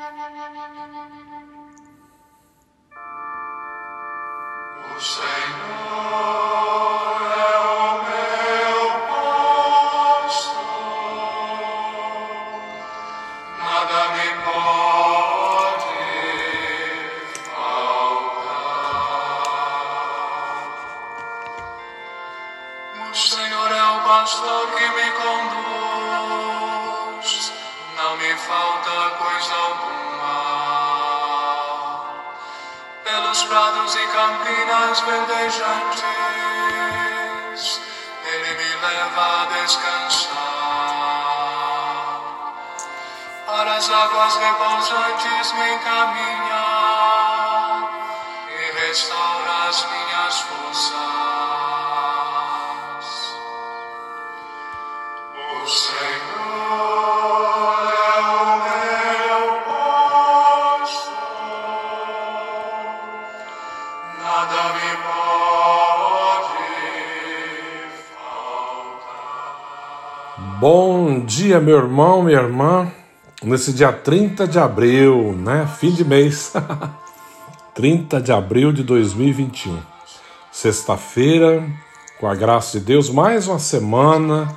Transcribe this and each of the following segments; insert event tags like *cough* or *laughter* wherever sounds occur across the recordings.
O Senhor prados e campinas verdejantes, Ele me leva a descansar. Para as águas repousantes me encaminha e restaura as minhas Bom dia, meu irmão, minha irmã. Nesse dia 30 de abril, né? Fim de mês. *laughs* 30 de abril de 2021. Sexta-feira, com a graça de Deus, mais uma semana.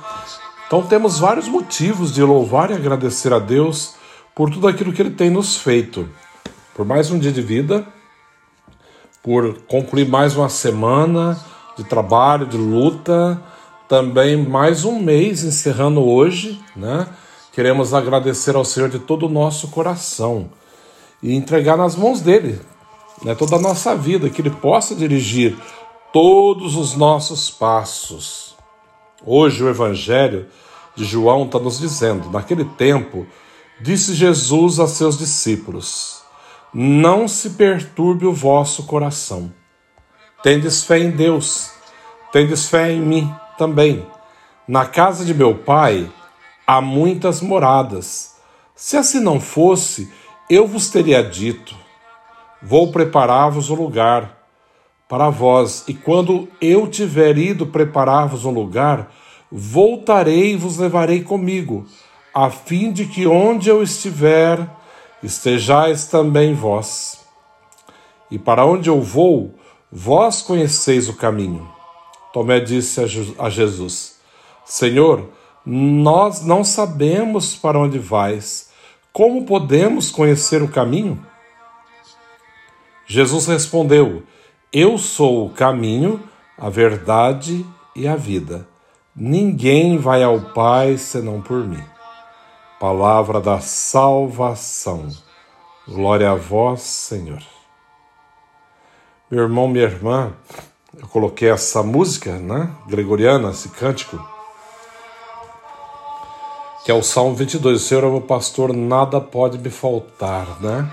Então temos vários motivos de louvar e agradecer a Deus por tudo aquilo que Ele tem nos feito. Por mais um dia de vida, por concluir mais uma semana de trabalho, de luta, também mais um mês encerrando hoje, né? Queremos agradecer ao Senhor de todo o nosso coração e entregar nas mãos dele, né, toda a nossa vida, que ele possa dirigir todos os nossos passos. Hoje o evangelho de João está nos dizendo, naquele tempo, disse Jesus a seus discípulos: Não se perturbe o vosso coração. Tendes fé em Deus, tendes fé em mim também. Na casa de meu pai há muitas moradas. Se assim não fosse, eu vos teria dito: Vou preparar-vos um lugar para vós, e quando eu tiver ido preparar-vos um lugar, voltarei e vos levarei comigo, a fim de que onde eu estiver, estejais também vós. E para onde eu vou, vós conheceis o caminho. Tomé disse a Je- a Jesus: Senhor, nós não sabemos para onde vais. Como podemos conhecer o caminho? Jesus respondeu: Eu sou o caminho, a verdade e a vida. Ninguém vai ao Pai senão por mim. Palavra da salvação. Glória a vós, Senhor. Meu irmão, minha irmã, eu coloquei essa música, né? Gregoriana, esse cântico, que é o Salmo 22. O Senhor é meu pastor, nada pode me faltar, né?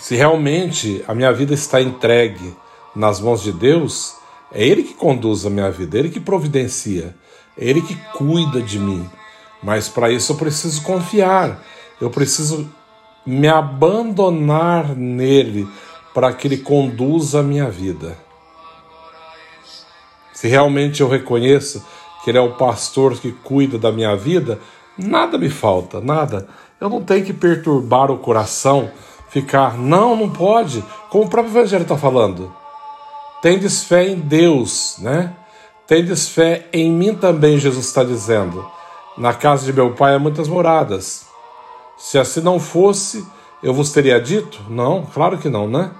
Se realmente a minha vida está entregue nas mãos de Deus, é Ele que conduz a minha vida, é Ele que providencia, é Ele que cuida de mim. Mas para isso eu preciso confiar, eu preciso me abandonar nele para que Ele conduza a minha vida. Se realmente eu reconheço que Ele é o pastor que cuida da minha vida, nada me falta, nada. Eu não tenho que perturbar o coração, ficar, não, não pode, como o próprio Evangelho está falando. Tendes fé em Deus, né? Tendes fé em mim também, Jesus está dizendo. Na casa de meu pai há muitas moradas. Se assim não fosse, eu vos teria dito? Não, claro que não, né?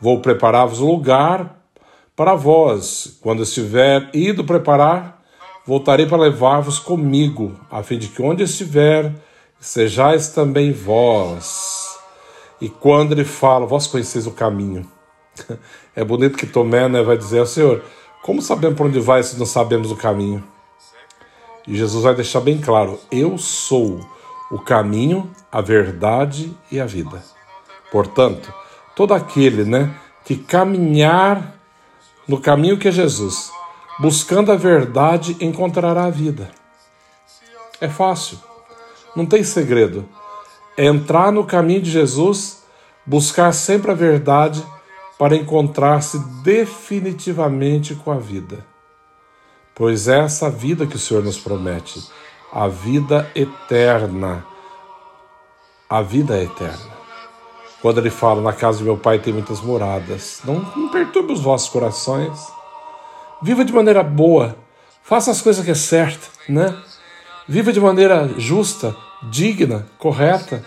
Vou preparar-vos lugar para vós. Quando estiver ido preparar, voltarei para levar-vos comigo, a fim de que onde estiver, sejais também vós. E quando ele fala, vós conheceis o caminho. *laughs* É bonito que Tomé né, vai dizer ao Senhor, como sabemos para onde vai se não sabemos o caminho? E Jesus vai deixar bem claro: eu sou o caminho, a verdade e a vida. Portanto, todo aquele né, que caminhar no caminho que é Jesus, buscando a verdade, encontrará a vida. É fácil, não tem segredo. É entrar no caminho de Jesus, buscar sempre a verdade para encontrar-se definitivamente com a vida. Pois é essa vida que o Senhor nos promete, a vida eterna. a vida é eterna. Quando ele fala, na casa de meu pai tem muitas moradas, não, não perturbe os vossos corações. Viva de maneira boa, faça as coisas que é certa, né? Viva de maneira justa, digna, correta,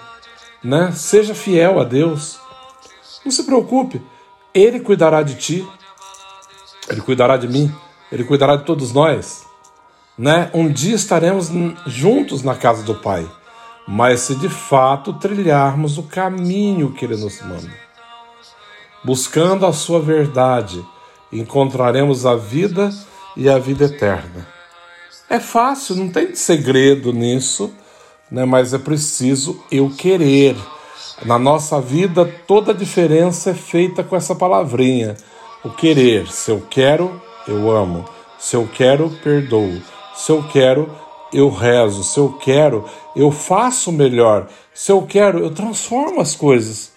né? Seja fiel a Deus. Não se preocupe, Ele cuidará de ti, Ele cuidará de mim, Ele cuidará de todos nós. Né? Um dia estaremos juntos na casa do Pai, mas se de fato trilharmos o caminho que Ele nos manda, buscando a Sua verdade, encontraremos a vida e a vida eterna. É fácil, não tem segredo nisso, né? mas é preciso eu querer. Na nossa vida, toda a diferença é feita com essa palavrinha, o querer. Se eu quero, eu amo. Se eu quero, perdoo. Se eu quero, eu rezo. Se eu quero, eu faço melhor. Se eu quero, eu transformo as coisas.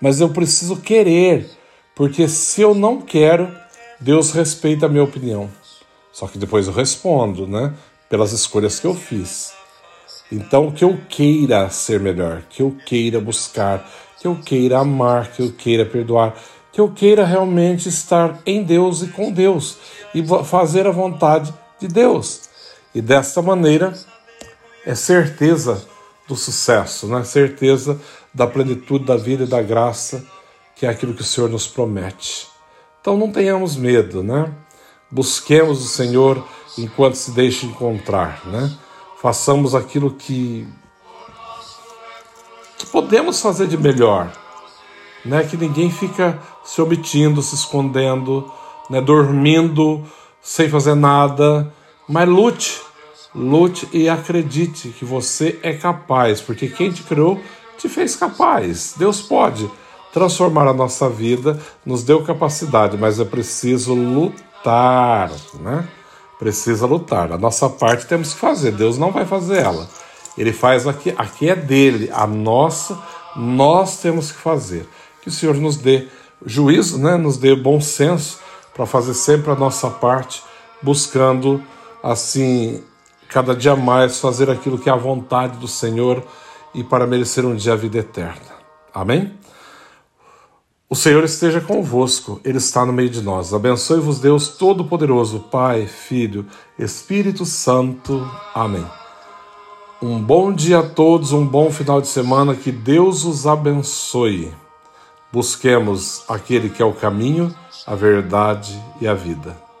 Mas eu preciso querer, porque se eu não quero, Deus respeita a minha opinião. Só que depois eu respondo, né? Pelas escolhas que eu fiz. Então, que eu queira ser melhor, que eu queira buscar, que eu queira amar, que eu queira perdoar, que eu queira realmente estar em Deus e com Deus e fazer a vontade de Deus. E desta maneira é certeza do sucesso, né? certeza da plenitude da vida e da graça, que é aquilo que o Senhor nos promete. Então não tenhamos medo, né? Busquemos o Senhor enquanto se deixa encontrar, né? façamos aquilo que, que podemos fazer de melhor, né? Que ninguém fica se omitindo, se escondendo, né? Dormindo sem fazer nada, mas lute, lute e acredite que você é capaz, porque quem te criou te fez capaz. Deus pode transformar a nossa vida, nos deu capacidade, mas é preciso lutar, né? precisa lutar. A nossa parte temos que fazer, Deus não vai fazer ela. Ele faz aqui, aqui é dele, a nossa, nós temos que fazer. Que o Senhor nos dê juízo, né? nos dê bom senso para fazer sempre a nossa parte, buscando assim cada dia mais fazer aquilo que é a vontade do Senhor e para merecer um dia a vida eterna. Amém? O Senhor esteja convosco, Ele está no meio de nós. Abençoe-vos, Deus Todo-Poderoso, Pai, Filho, Espírito Santo. Amém. Um bom dia a todos, um bom final de semana, que Deus os abençoe. Busquemos aquele que é o caminho, a verdade e a vida.